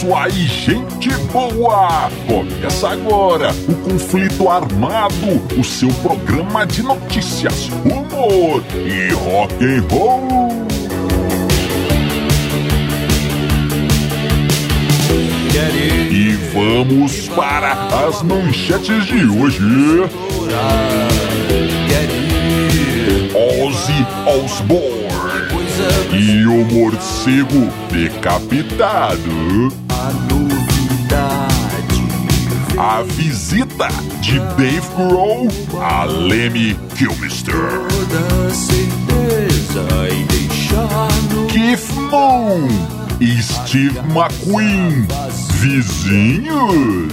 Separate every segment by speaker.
Speaker 1: isso aí, gente boa! Começa agora o Conflito Armado, o seu programa de notícias, humor e rock and roll. E vamos para as manchetes de hoje. Ozzy Osbourne e o morcego decapitado.
Speaker 2: A novidade.
Speaker 1: A visita de Dave Grohl a Lemmy Kilmister.
Speaker 2: Toda certeza em deixar no
Speaker 1: Keith Moon e Steve McQueen. Vizinhos.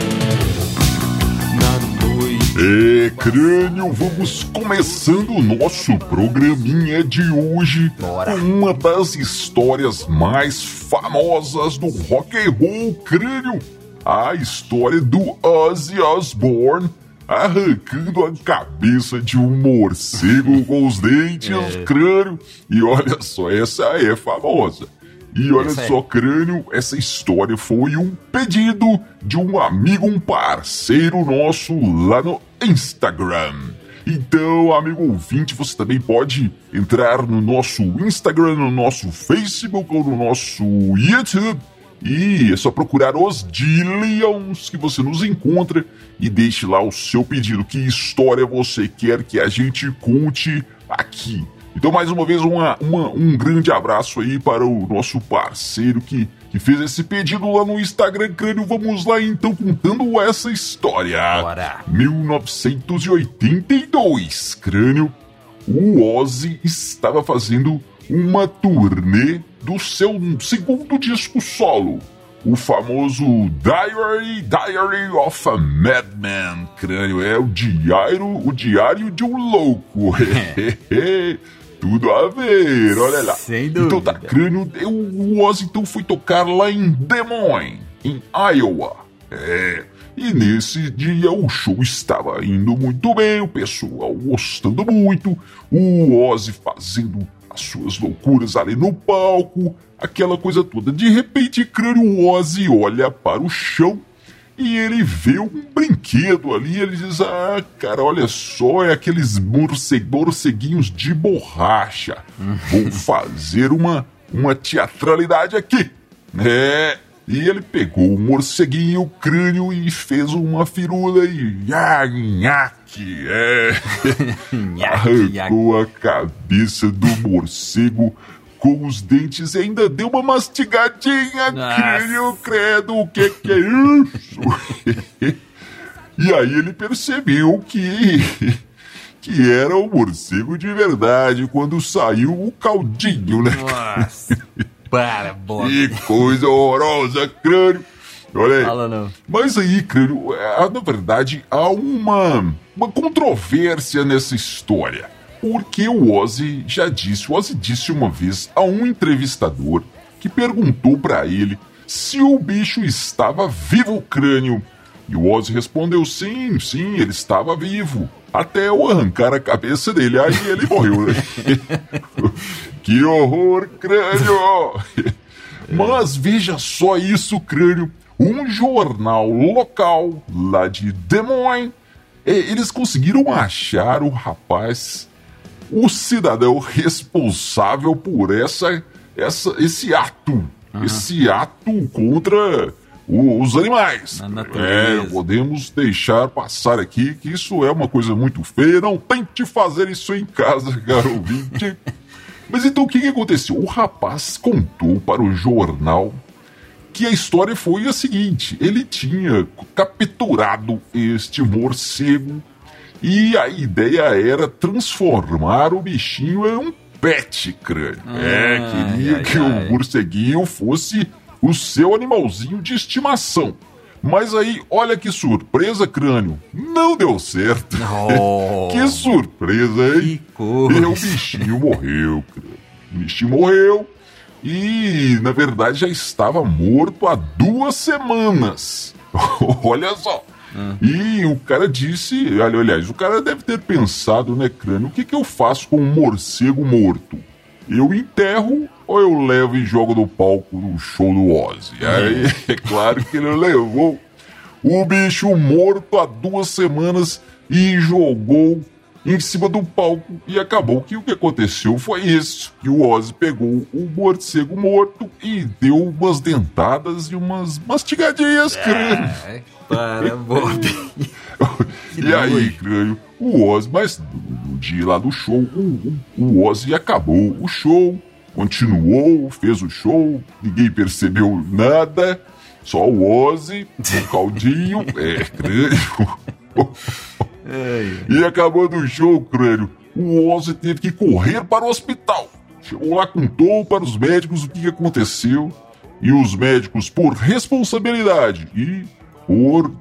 Speaker 1: É, crânio, vamos começando o nosso programinha de hoje
Speaker 3: Bora.
Speaker 1: com uma das histórias mais famosas do rock and roll, crânio. A história do Ozzy Osbourne arrancando a cabeça de um morcego com os dentes, crânio. E olha só, essa é famosa. E olha
Speaker 3: é.
Speaker 1: só, crânio, essa história foi um pedido de um amigo, um parceiro nosso lá no Instagram. Então, amigo ouvinte, você também pode entrar no nosso Instagram, no nosso Facebook ou no nosso YouTube. E é só procurar os Dillions que você nos encontra e deixe lá o seu pedido. Que história você quer que a gente conte aqui? Então, mais uma vez, uma, uma- um grande abraço aí para o nosso parceiro que, que fez esse pedido lá no Instagram Crânio. Vamos lá então contando essa história.
Speaker 3: Bora.
Speaker 1: 1982, Crânio. O Ozzy estava fazendo uma turnê do seu segundo disco solo. O famoso Diary, Diary of a Madman, crânio. É o diário, o diário de um louco. Tudo a ver, olha lá.
Speaker 3: Sem
Speaker 1: Então
Speaker 3: dúvida.
Speaker 1: tá, crânio. O então foi tocar lá em Des Moines, em Iowa. É. E nesse dia o show estava indo muito bem, o pessoal gostando muito, o Ozzy fazendo as suas loucuras ali no palco, aquela coisa toda. De repente, crânio, o Ozzy olha para o chão e ele vê um brinquedo ali. Ele diz: Ah, cara, olha só, é aqueles morce- morceguinhos de borracha. Vou fazer uma, uma teatralidade aqui. É. E ele pegou o morceguinho, o crânio e fez uma firula e. Ah, nhaque, é. Arrancou a cabeça do morcego com os dentes e ainda deu uma mastigadinha, crânio, credo, o que que é isso? e aí ele percebeu que que era o morcego de verdade quando saiu o caldinho, né?
Speaker 3: Nossa. Para, Bob.
Speaker 1: Que coisa horrorosa, crânio. Olha aí.
Speaker 3: Fala não.
Speaker 1: Mas aí, crânio, é, na verdade, há uma, uma controvérsia nessa história. Porque o Ozzy já disse, o Ozzy disse uma vez a um entrevistador que perguntou pra ele se o bicho estava vivo, crânio. E o Ozzy respondeu sim, sim, ele estava vivo. Até eu arrancar a cabeça dele, aí ele morreu. que horror, crânio! Mas veja só isso, crânio. Um jornal local lá de Des Moines, eles conseguiram achar o rapaz, o cidadão responsável por essa, essa, esse ato, esse ato contra o- os animais. É, podemos deixar passar aqui que isso é uma coisa muito feia. Não tente fazer isso em casa, caro ouvinte. Mas então o que, que aconteceu? O rapaz contou para o jornal que a história foi a seguinte: ele tinha capturado este morcego e a ideia era transformar o bichinho em um pet crânio. é, queria
Speaker 3: ai,
Speaker 1: que
Speaker 3: ai.
Speaker 1: o morceguinho fosse o seu animalzinho de estimação. Mas aí, olha que surpresa, crânio. Não deu certo.
Speaker 3: Oh.
Speaker 1: que surpresa, hein?
Speaker 3: Que.
Speaker 1: E o bichinho morreu, crânio. O bichinho morreu e, na verdade, já estava morto há duas semanas. olha só. E o cara disse, olha, aliás, o cara deve ter pensado, né, crânio, o que, que eu faço com um morcego morto? Eu enterro ou eu levo e jogo no palco no show do Ozzy? Aí é claro que ele levou o bicho morto há duas semanas e jogou em cima do palco e acabou que o que aconteceu foi isso, que o Ozzy pegou o morcego morto e deu umas dentadas e umas mastigadinhas, crânio.
Speaker 3: Ai, para, Bob.
Speaker 1: e aí, crânio, o Ozzy, mas no, dia lá do show, o, o, o Ozzy acabou o show, continuou, fez o show, ninguém percebeu nada, só o Ozzy, o caldinho, é, crânio. E acabando o show, crânio, o Ozzy teve que correr para o hospital. Chegou lá, contou para os médicos o que aconteceu. E os médicos, por responsabilidade e por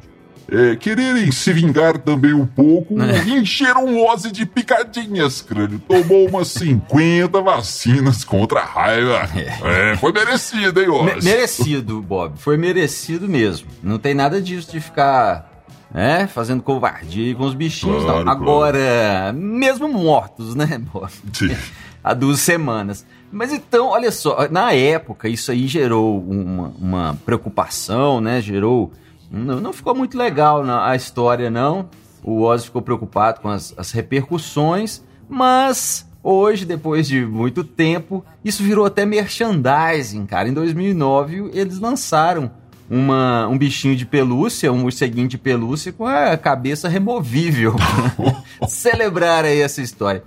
Speaker 1: é, quererem se vingar também um pouco, encheram o Ozzy de picadinhas, crânio. Tomou umas 50 vacinas contra a raiva. É, foi merecido, hein,
Speaker 3: Me-
Speaker 1: Ozzy?
Speaker 3: merecido, Bob. Foi merecido mesmo. Não tem nada disso de ficar né, fazendo covardia com os bichinhos,
Speaker 1: Claro,
Speaker 3: não. Agora, mesmo mortos, né. Há duas semanas. Mas então, olha só, na época isso aí gerou uma, uma preocupação, né? Gerou. Não, não ficou muito legal na- a história, não. O Ozzy ficou preocupado com as, as repercussões, mas hoje, depois de muito tempo, isso virou até merchandising, cara. Em 2009, eles lançaram uma, um bichinho de pelúcia, um morceguinho de pelúcia com a cabeça removível. Celebrar aí essa história.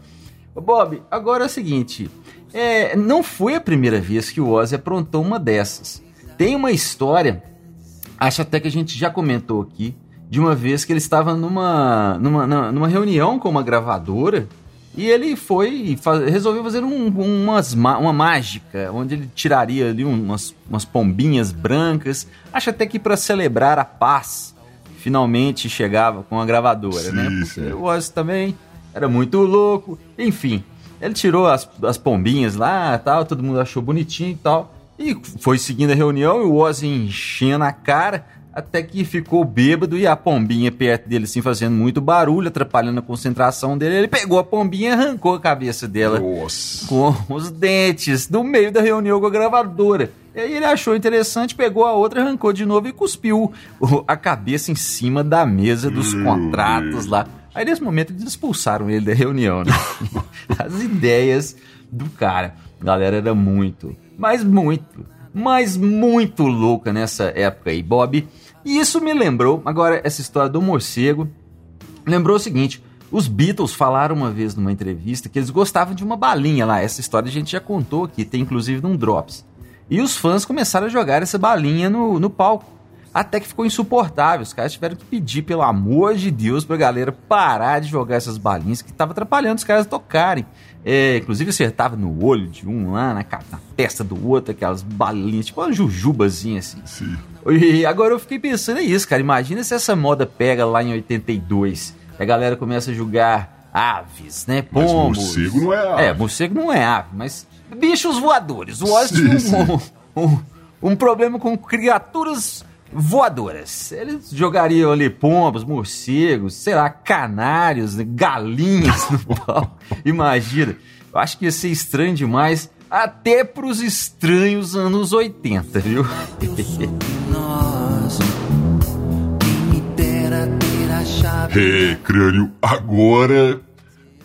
Speaker 3: Bob, agora é o seguinte: é, não foi a primeira vez que o Ozzy aprontou uma dessas. Tem uma história, acho até que a gente já comentou aqui, de uma vez que ele estava numa, numa, numa reunião com uma gravadora e ele foi e fa- resolveu fazer um- umas, ma- uma mágica, onde ele tiraria ali umas, umas pombinhas brancas, acho até que para celebrar a paz. Finalmente chegava com a gravadora, né?
Speaker 1: Sim,
Speaker 3: Porque
Speaker 1: sim.
Speaker 3: o Ozzy também era muito louco, enfim. Ele tirou as, as pombinhas lá, tal, todo mundo achou bonitinho e tal. E foi seguindo a reunião e o Ozzy enchendo a cara, até que ficou bêbado e a pombinha perto dele, assim, fazendo muito barulho, atrapalhando a concentração dele. Ele pegou a pombinha e arrancou a cabeça dela
Speaker 1: Nossa.
Speaker 3: com os dentes no meio da reunião com a gravadora. E aí ele achou interessante, pegou a outra, arrancou de novo e cuspiu a cabeça em cima da mesa dos
Speaker 1: Meu
Speaker 3: contratos lá. Aí nesse momento eles expulsaram ele da reunião, né? As ideias do cara. A galera era muito, mas muito, mas muito louca nessa época aí, Bob. E isso me lembrou, agora, essa história do morcego, lembrou o seguinte: os Beatles falaram uma vez numa entrevista que eles gostavam de uma balinha lá. Essa história a gente já contou aqui, tem inclusive num Drops. E os fãs começaram a jogar essa balinha no, no palco. Até que ficou insuportável. Os caras tiveram que pedir, pelo amor de Deus, pra galera parar de jogar essas balinhas que tava atrapalhando os caras tocarem. É, inclusive acertava no olho de um lá, na, na testa do outro, aquelas balinhas, tipo uma jujubazinha assim.
Speaker 1: Sim.
Speaker 3: E agora eu fiquei pensando nisso, cara. Imagina se essa moda pega lá em 82. E a galera começa a julgar aves, né?
Speaker 1: Mas
Speaker 3: Pombos.
Speaker 1: morcego não é ave.
Speaker 3: É, morcego não é ave, mas bichos voadores. O Oz tinha um, um, um problema com criaturas voadoras. Eles jogariam ali pombos, morcegos, sei lá, canários, galinhas no pau. Imagina. Eu acho que ia ser estranho demais, até pros estranhos anos 80, viu?
Speaker 1: É, crânio, agora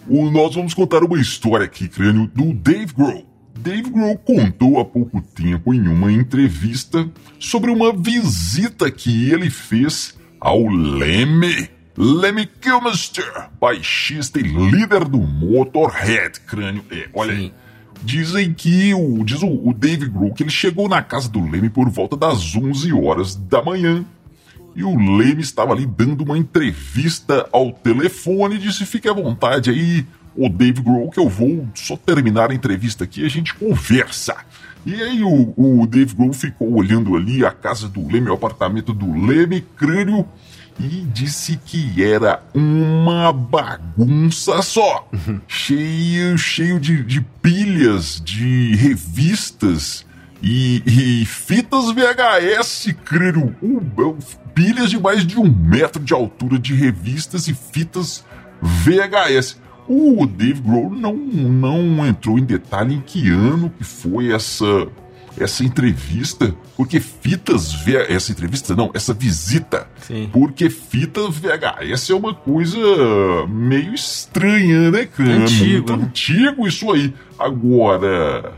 Speaker 1: nós vamos contar uma história aqui, crânio, do Dave Grohl. Dave Grohl contou há pouco tempo em uma entrevista sobre uma visita que ele fez ao Lemmy. Lemmy Kilmister, baixista e líder do Motorhead, crânio. É, olha aí. Dizem que o, diz o, o Dave Grohl que ele chegou na casa do Leme por volta das 11 horas da manhã. E o Leme estava ali dando uma entrevista ao telefone e disse: fique à vontade aí, o Dave Grohl que eu vou só terminar a entrevista aqui e a gente conversa. E aí o, o Dave Grohl ficou olhando ali a casa do Leme, o apartamento do Leme, crânio, e disse que era uma bagunça só. cheio, cheio de, de pilhas, de revistas e, e fitas VHS, crânio. Um, pilhas de mais de um metro de altura de revistas e fitas VHS. O Dave Grohl não, não entrou em detalhe em que ano que foi essa essa entrevista, porque fitas VHS, essa entrevista não, essa visita,
Speaker 3: Sim.
Speaker 1: porque fita VHS é uma coisa meio estranha, né, cara?
Speaker 3: Antigo, né?
Speaker 1: antigo isso aí. Agora,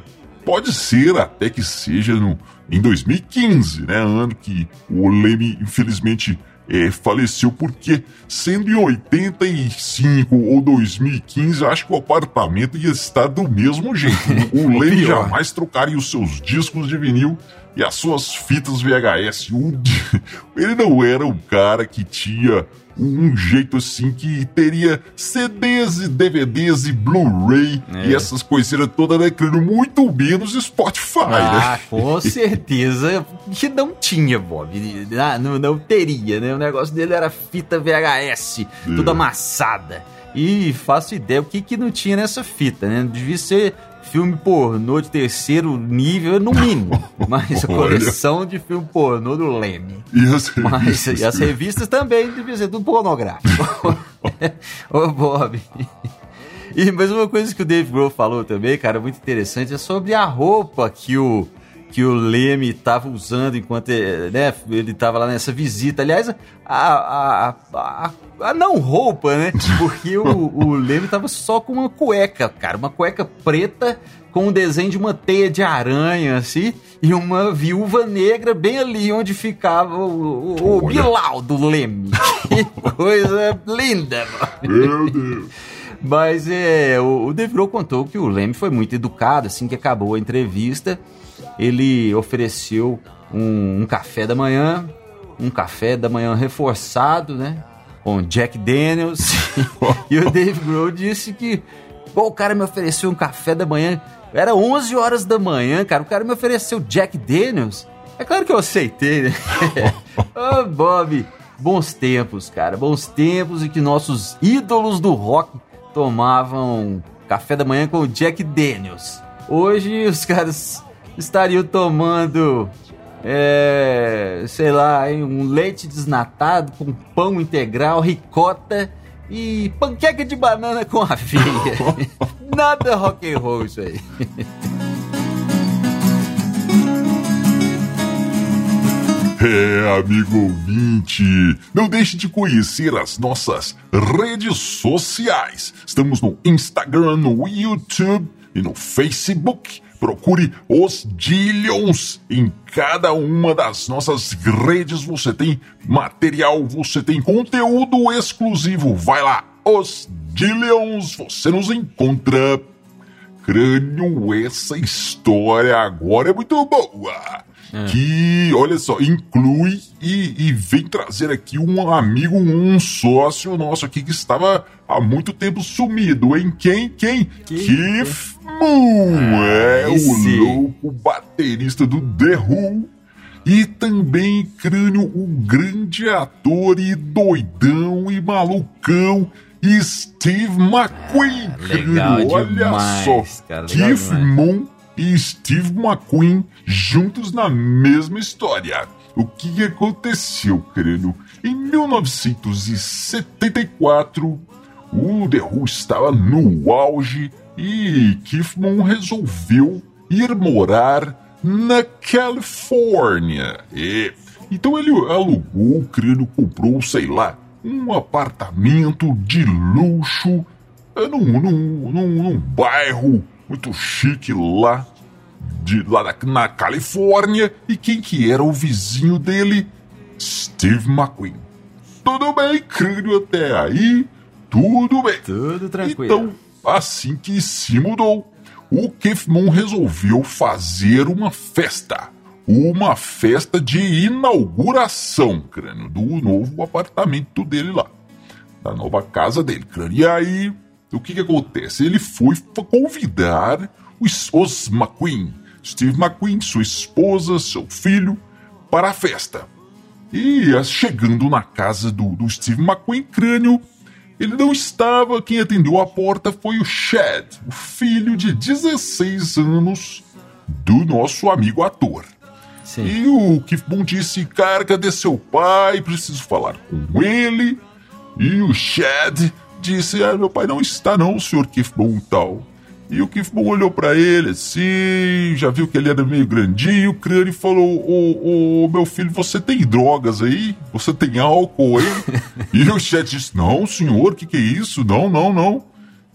Speaker 1: pode ser até que seja no, em 2015, né, ano que o Leme infelizmente é, faleceu, porque sendo em 85 ou 2015, acho que o apartamento ia estar do mesmo jeito. O Leme jamais trocaria os seus discos de vinil e as suas fitas VHS. Ele não era um cara que tinha um jeito assim que teria CDs e DVDs e Blu-ray
Speaker 3: É.
Speaker 1: e essas coiseiras todas, né? Muito menos Spotify,
Speaker 3: Ah,
Speaker 1: né?
Speaker 3: com certeza que não tinha, Bob. Ah, Não, não teria, né? O negócio dele era fita VHS, toda
Speaker 1: É.
Speaker 3: amassada. E faço ideia o que, que não tinha nessa fita, né? Devia ser filme pornô de terceiro nível, no mínimo. Mas a coleção de filme pornô do Leme.
Speaker 1: E as
Speaker 3: Mas
Speaker 1: revistas,
Speaker 3: e as revistas também deviam ser tudo pornográfico. Ô, Bob. E mais uma coisa que o Dave Grohl falou também, cara, muito interessante, é sobre a roupa que o que o Leme estava usando enquanto né, ele estava lá nessa visita. Aliás, a, a, a, a- não roupa, né? Porque o, o Leme estava só com uma cueca, cara, uma cueca preta com um desenho de uma teia de aranha, assim, e uma viúva negra bem ali onde ficava o, o, o do Leme. Que coisa linda, mano.
Speaker 1: Meu Deus.
Speaker 3: Mas é, o, o Dave Grohl contou que o Leme foi muito educado, assim que acabou a entrevista. Ele ofereceu um, um café da manhã, um café da manhã reforçado, né? Com Jack Daniels. e o Dave Grohl disse que, pô, o cara me ofereceu um café da manhã. Era 11 horas da manhã, cara. O cara me ofereceu Jack Daniels. É claro que eu aceitei, né? Ô, Bob, bons tempos, cara. Bons tempos e que nossos ídolos do rock tomavam café da manhã com o Jack Daniels. Hoje os caras estariam tomando, é, sei lá, um leite desnatado com pão integral, ricota e panqueca de banana com aveia. Nada rock and roll isso aí.
Speaker 1: É, amigo ouvinte, não deixe de conhecer as nossas redes sociais. Estamos no Instagram, no YouTube e no Facebook. Procure os Dillions. Em cada uma das nossas redes você tem material, você tem conteúdo exclusivo. Vai lá, os Dillions, você nos encontra. Crânio, essa história agora é muito boa. Que, olha só, inclui e, e vem trazer aqui um amigo, um sócio nosso aqui que estava há muito tempo sumido, hein? Quem? Quem? Keith Moon! é o louco baterista do The Who. E também, crânio, o grande ator e doidão e malucão Steve McQueen.
Speaker 3: legal
Speaker 1: crânio, olha
Speaker 3: demais,
Speaker 1: só.
Speaker 3: cara, legal
Speaker 1: Keith
Speaker 3: demais.
Speaker 1: Moon e Steve McQueen juntos na mesma história. O que aconteceu, crânio? Em 1974, o The Who estava no auge e Moon resolveu ir morar na Califórnia. É. Então ele alugou, o crânio comprou, sei lá, um apartamento de luxo num, num, num, num bairro muito chique lá, de, lá na, na Califórnia. E quem que era o vizinho dele? Steve McQueen. Tudo bem, crânio até aí? Tudo bem.
Speaker 3: Tudo tranquilo.
Speaker 1: Então, assim que se mudou, o Keith Moon resolveu fazer uma festa. Uma festa de inauguração, crânio, do novo apartamento dele lá. Da nova casa dele, crânio. E aí, o que que acontece? Ele foi convidar os, os McQueen, Steve McQueen, sua esposa, seu filho, para a festa. E chegando na casa do, do Steve McQueen, crânio, ele não estava. Quem atendeu a porta foi o Chad, o filho de 16 anos do nosso amigo ator. Sim. E o Keith Moon disse: Cara, cadê seu pai? Preciso falar com ele. E o Chad disse: Ah, meu pai não está, não, senhor Moon tal. E o Moon olhou para ele assim, já viu que ele era meio grandinho, o crânio e falou: Ô, ô, meu filho, você tem drogas aí? Você tem álcool aí? e o Chad disse: Não, senhor, o que, que é isso? Não, não, não.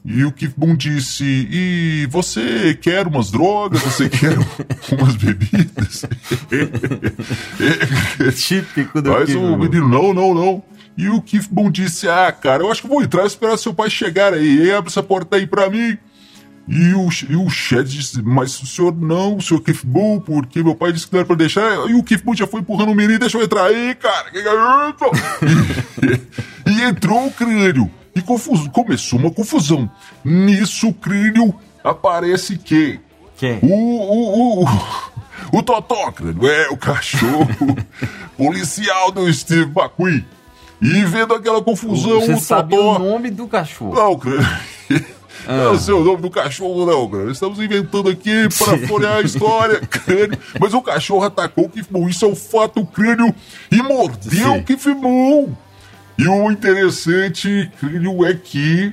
Speaker 1: E o Moon disse: E você quer umas drogas? Você quer umas bebidas?
Speaker 3: Típico do
Speaker 1: Mas o menino: Não, não, não. E o Keith disse: Ah, cara, eu acho que vou entrar e esperar seu pai chegar aí. Abre essa porta aí pra mim. E o, e o Chad disse, mas o senhor não, o senhor Keith Moon, porque meu pai disse que não era pra deixar. E o Keith já foi empurrando o menino, deixa eu entrar aí, cara. e, e entrou o crânio. E confus, começou uma confusão. Nisso, o crânio aparece quem?
Speaker 3: Quem?
Speaker 1: O, o, o, o Totó, crânio. É, o cachorro policial do Steve McQueen. E vendo aquela confusão,
Speaker 3: Você
Speaker 1: o
Speaker 3: sabe
Speaker 1: Totó...
Speaker 3: o nome do cachorro.
Speaker 1: Não, crânio. Ah. Não sei o nome do cachorro, não, cara. Estamos inventando aqui para florear a história. crânio. Mas o cachorro atacou o Keith Moon. Isso é um fato, crânio. E mordeu o Keith Moon. E o interessante, crânio, é que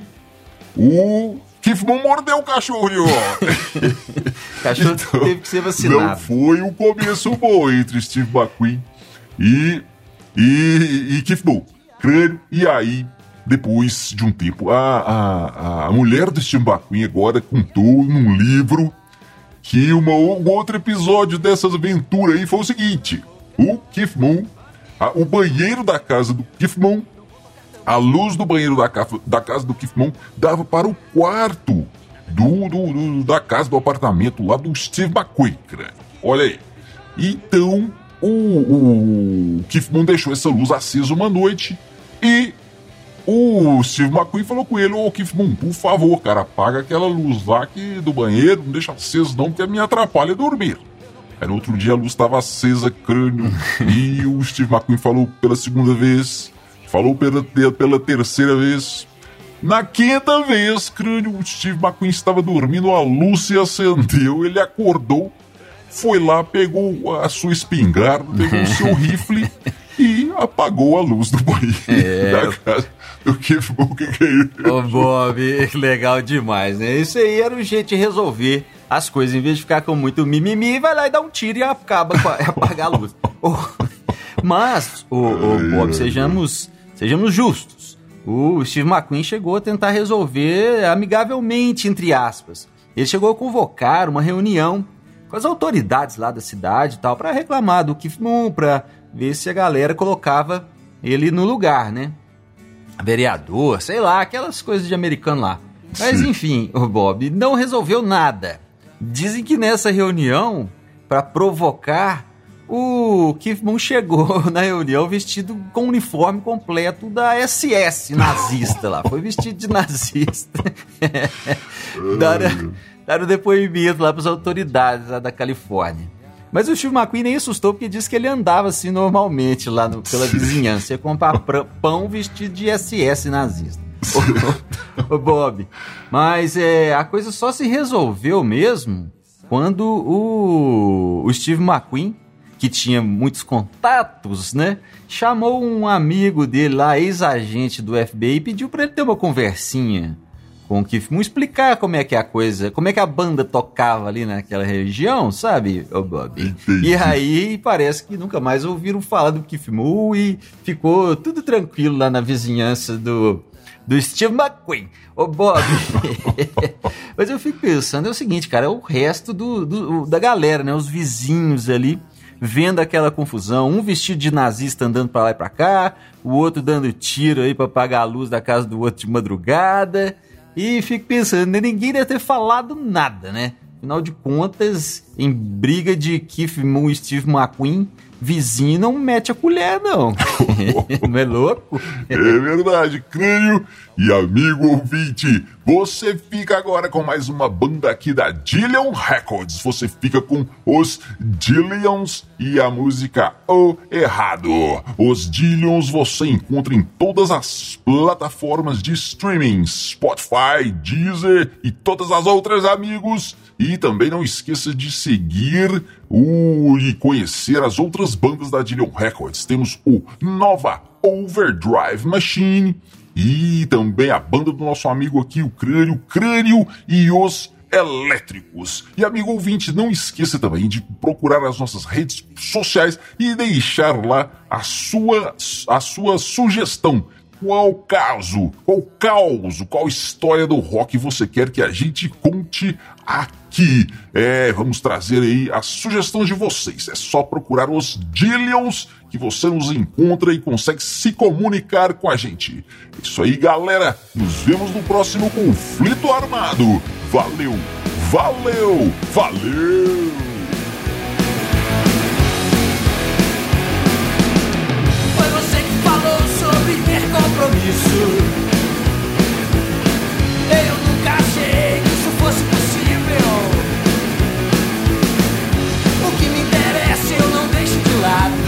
Speaker 1: o Keith Moon mordeu o cachorro
Speaker 3: O cachorro então, teve que ser vacinado.
Speaker 1: Não foi um começo bom entre Steve McQueen e, e, e. Crânio. E aí depois de um tempo. A, a, a mulher do McQueen agora contou num livro que uma, um outro episódio dessas aventuras aí foi o seguinte: o a, o banheiro da casa do Keith Moon, a luz do banheiro da, da casa do Keith Moon dava para o quarto do, do, do, da casa, do apartamento lá do Steve McQueen. Olha aí. Então, o, o Keith Moon deixou essa luz acesa uma noite e o Steve McQueen falou com ele, ô Keith Moon, por favor, cara, apaga aquela luz lá que, do banheiro, não deixa acesa não, porque me atrapalha dormir. Aí no outro dia a luz estava acesa, crânio, e o Steve McQueen falou pela segunda vez, falou pela, pela terceira vez. Na quinta vez, crânio, o Steve McQueen estava dormindo, a luz se acendeu, ele acordou, foi lá, pegou a sua espingarda, pegou o seu rifle e apagou a luz do banheiro é. da casa. O que, o que, que é isso?
Speaker 3: Ô, Bob, legal demais, né? Isso aí era o jeito de resolver as coisas. Em vez de ficar com muito mimimi, vai lá e dá um tiro e acaba com a, apagar a luz. Mas, ô, ô Bob, sejamos, sejamos justos. O Steve McQueen chegou a tentar resolver amigavelmente, entre aspas. Ele chegou a convocar uma reunião com as autoridades lá da cidade e tal, para reclamar do Keith Moon, pra ver se a galera colocava ele no lugar, né? Vereador, sei lá, aquelas coisas de americano lá. Mas enfim, o Bob não resolveu nada. Dizem que nessa reunião, para provocar, o Moon chegou na reunião vestido com o uniforme completo da SS nazista lá. Foi vestido de nazista. deram, deram depoimento lá para as autoridades lá da Califórnia. Mas o Steve McQueen nem assustou porque disse que ele andava assim normalmente lá no, pela vizinhança. Ia comprar pão vestido de SS nazista. Ô, Bob. Mas é, a coisa só se resolveu mesmo quando o, o Steve McQueen, que tinha muitos contatos, né? Chamou um amigo dele lá, ex-agente do FBI, e pediu para ele ter uma conversinha com o Keith Moon, explicar como é que é a coisa, como é que a banda tocava ali naquela região, sabe, ô Bob? Entendi. E aí parece que nunca mais ouviram falar do Keith Moon e ficou tudo tranquilo lá na vizinhança do, do Steve McQueen. Ô Bob, mas eu fico pensando, é o seguinte, cara, é o resto do, do, da galera, né, os vizinhos ali, vendo aquela confusão, um vestido de nazista andando para lá e para cá, o outro dando tiro aí para apagar a luz da casa do outro de madrugada. E fico pensando, né, ninguém deve ter falado nada, né? Afinal de contas, em briga de Keith Moon e Steve McQueen, vizinho não mete a colher, não. não é louco?
Speaker 1: É verdade, crânio e amigo ouvinte. Você fica agora com mais uma banda aqui da Dillion Records. Você fica com os Dillions e a música O Errado. Os Dillions você encontra em todas as plataformas de streaming: Spotify, Deezer e todas as outras, amigos. E também não esqueça de seguir o, e conhecer as outras bandas da Dillion Records. Temos o Nova Overdrive Machine e também a banda do nosso amigo aqui, o Crânio, Crânio e os elétricos. E amigo ouvinte, não esqueça também de procurar as nossas redes sociais e deixar lá a sua, a sua sugestão. Qual caso, qual caos, qual história do rock você quer que a gente conte aqui? É, vamos trazer aí a sugestão de vocês. É só procurar os Dillions que você nos encontra e consegue se comunicar com a gente. Isso aí, galera. Nos vemos no próximo conflito armado. Valeu, valeu, valeu!
Speaker 2: compromisso. Eu nunca achei que isso fosse possível. O que me interessa eu não deixo de lado.